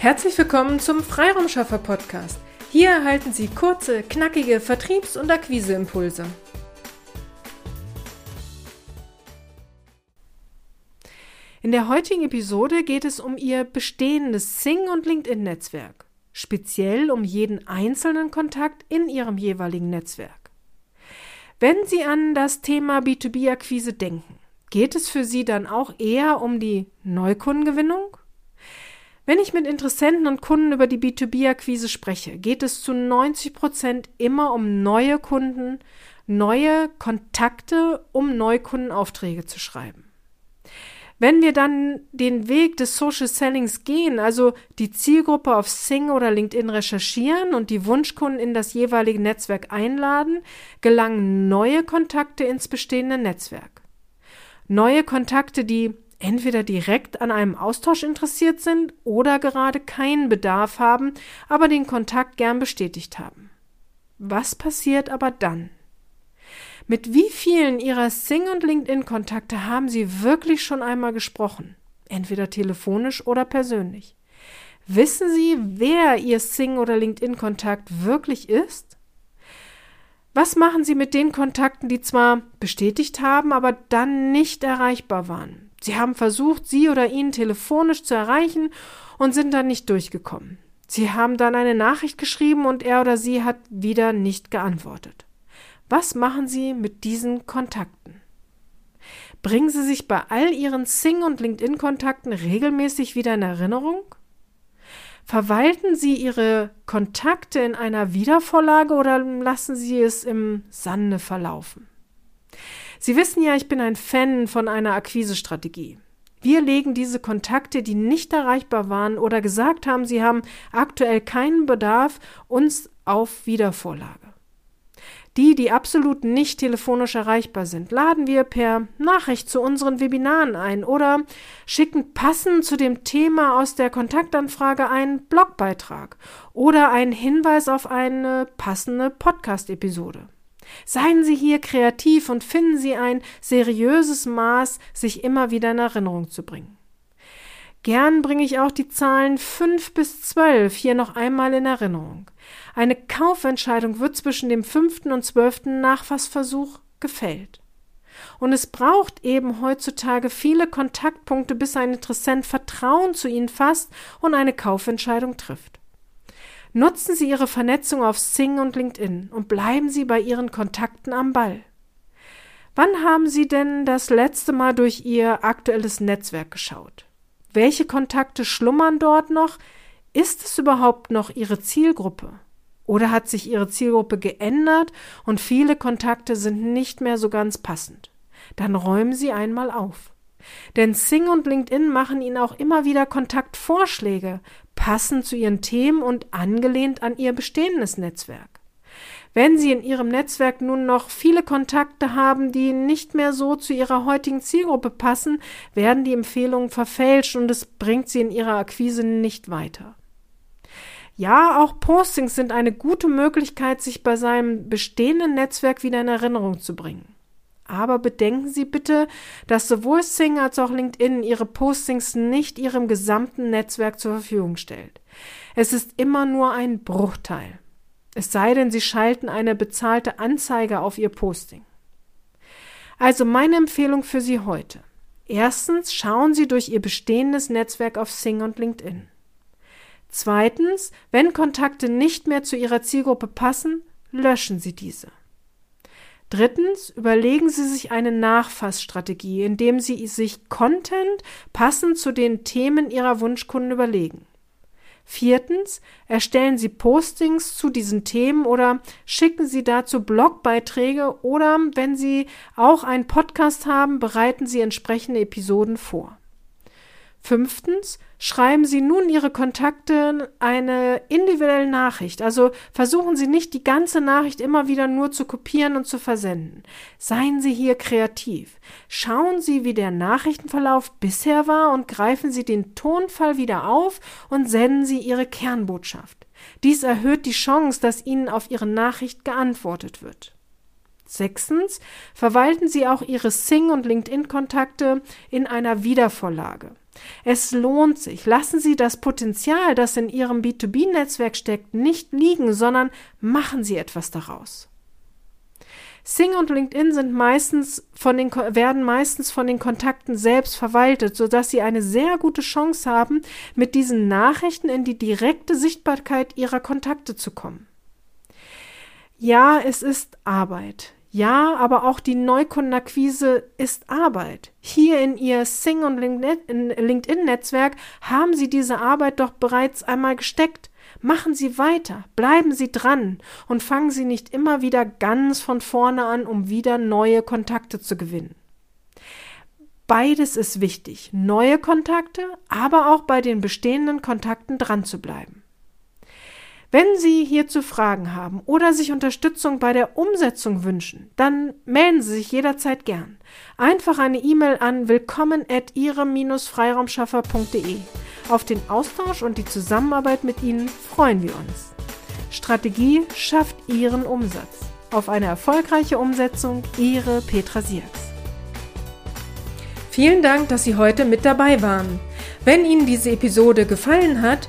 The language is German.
Herzlich willkommen zum Freiraumschaffer Podcast. Hier erhalten Sie kurze, knackige Vertriebs- und Akquiseimpulse. In der heutigen Episode geht es um Ihr bestehendes Sing- und LinkedIn-Netzwerk, speziell um jeden einzelnen Kontakt in Ihrem jeweiligen Netzwerk. Wenn Sie an das Thema B2B-Akquise denken, geht es für Sie dann auch eher um die Neukundengewinnung? Wenn ich mit Interessenten und Kunden über die B2B-Akquise spreche, geht es zu 90 Prozent immer um neue Kunden, neue Kontakte, um Neukundenaufträge zu schreiben. Wenn wir dann den Weg des Social Sellings gehen, also die Zielgruppe auf Sing oder LinkedIn recherchieren und die Wunschkunden in das jeweilige Netzwerk einladen, gelangen neue Kontakte ins bestehende Netzwerk. Neue Kontakte, die entweder direkt an einem Austausch interessiert sind oder gerade keinen Bedarf haben, aber den Kontakt gern bestätigt haben. Was passiert aber dann? Mit wie vielen Ihrer Sing- und LinkedIn-Kontakte haben Sie wirklich schon einmal gesprochen? Entweder telefonisch oder persönlich. Wissen Sie, wer Ihr Sing- oder LinkedIn-Kontakt wirklich ist? Was machen Sie mit den Kontakten, die zwar bestätigt haben, aber dann nicht erreichbar waren? Sie haben versucht, sie oder ihn telefonisch zu erreichen und sind dann nicht durchgekommen. Sie haben dann eine Nachricht geschrieben und er oder sie hat wieder nicht geantwortet. Was machen Sie mit diesen Kontakten? Bringen Sie sich bei all Ihren Sing- und LinkedIn-Kontakten regelmäßig wieder in Erinnerung? Verwalten Sie Ihre Kontakte in einer Wiedervorlage oder lassen Sie es im Sande verlaufen? Sie wissen ja, ich bin ein Fan von einer Akquisestrategie. Wir legen diese Kontakte, die nicht erreichbar waren oder gesagt haben, sie haben aktuell keinen Bedarf, uns auf Wiedervorlage. Die, die absolut nicht telefonisch erreichbar sind, laden wir per Nachricht zu unseren Webinaren ein oder schicken passend zu dem Thema aus der Kontaktanfrage einen Blogbeitrag oder einen Hinweis auf eine passende Podcast-Episode. Seien Sie hier kreativ und finden Sie ein seriöses Maß, sich immer wieder in Erinnerung zu bringen. Gern bringe ich auch die Zahlen 5 bis 12 hier noch einmal in Erinnerung. Eine Kaufentscheidung wird zwischen dem fünften und zwölften Nachfassversuch gefällt. Und es braucht eben heutzutage viele Kontaktpunkte, bis ein Interessent Vertrauen zu Ihnen fasst und eine Kaufentscheidung trifft. Nutzen Sie Ihre Vernetzung auf Sing und LinkedIn und bleiben Sie bei Ihren Kontakten am Ball. Wann haben Sie denn das letzte Mal durch Ihr aktuelles Netzwerk geschaut? Welche Kontakte schlummern dort noch? Ist es überhaupt noch Ihre Zielgruppe? Oder hat sich Ihre Zielgruppe geändert und viele Kontakte sind nicht mehr so ganz passend? Dann räumen Sie einmal auf. Denn Sing und LinkedIn machen Ihnen auch immer wieder Kontaktvorschläge, passend zu Ihren Themen und angelehnt an Ihr bestehendes Netzwerk. Wenn Sie in Ihrem Netzwerk nun noch viele Kontakte haben, die nicht mehr so zu Ihrer heutigen Zielgruppe passen, werden die Empfehlungen verfälscht und es bringt Sie in Ihrer Akquise nicht weiter. Ja, auch Postings sind eine gute Möglichkeit, sich bei seinem bestehenden Netzwerk wieder in Erinnerung zu bringen. Aber bedenken Sie bitte, dass sowohl Sing als auch LinkedIn Ihre Postings nicht Ihrem gesamten Netzwerk zur Verfügung stellt. Es ist immer nur ein Bruchteil. Es sei denn, Sie schalten eine bezahlte Anzeige auf Ihr Posting. Also meine Empfehlung für Sie heute. Erstens, schauen Sie durch Ihr bestehendes Netzwerk auf Sing und LinkedIn. Zweitens, wenn Kontakte nicht mehr zu Ihrer Zielgruppe passen, löschen Sie diese. Drittens, überlegen Sie sich eine Nachfassstrategie, indem Sie sich Content passend zu den Themen Ihrer Wunschkunden überlegen. Viertens, erstellen Sie Postings zu diesen Themen oder schicken Sie dazu Blogbeiträge oder wenn Sie auch einen Podcast haben, bereiten Sie entsprechende Episoden vor. Fünftens, schreiben Sie nun Ihre Kontakte eine individuelle Nachricht. Also versuchen Sie nicht die ganze Nachricht immer wieder nur zu kopieren und zu versenden. Seien Sie hier kreativ. Schauen Sie, wie der Nachrichtenverlauf bisher war und greifen Sie den Tonfall wieder auf und senden Sie Ihre Kernbotschaft. Dies erhöht die Chance, dass Ihnen auf Ihre Nachricht geantwortet wird. Sechstens, verwalten Sie auch Ihre Sing- und LinkedIn-Kontakte in einer Wiedervorlage. Es lohnt sich. Lassen Sie das Potenzial, das in Ihrem B2B-Netzwerk steckt, nicht liegen, sondern machen Sie etwas daraus. Sing und LinkedIn sind meistens von den, werden meistens von den Kontakten selbst verwaltet, sodass Sie eine sehr gute Chance haben, mit diesen Nachrichten in die direkte Sichtbarkeit Ihrer Kontakte zu kommen. Ja, es ist Arbeit. Ja, aber auch die Neukundenakquise ist Arbeit. Hier in Ihr Sing- und LinkedIn-Netzwerk haben Sie diese Arbeit doch bereits einmal gesteckt. Machen Sie weiter, bleiben Sie dran und fangen Sie nicht immer wieder ganz von vorne an, um wieder neue Kontakte zu gewinnen. Beides ist wichtig, neue Kontakte, aber auch bei den bestehenden Kontakten dran zu bleiben. Wenn Sie hierzu Fragen haben oder sich Unterstützung bei der Umsetzung wünschen, dann melden Sie sich jederzeit gern. Einfach eine E-Mail an willkommen at ihrem-freiraumschaffer.de. Auf den Austausch und die Zusammenarbeit mit Ihnen freuen wir uns. Strategie schafft Ihren Umsatz. Auf eine erfolgreiche Umsetzung, Ihre Petra Sierks. Vielen Dank, dass Sie heute mit dabei waren. Wenn Ihnen diese Episode gefallen hat,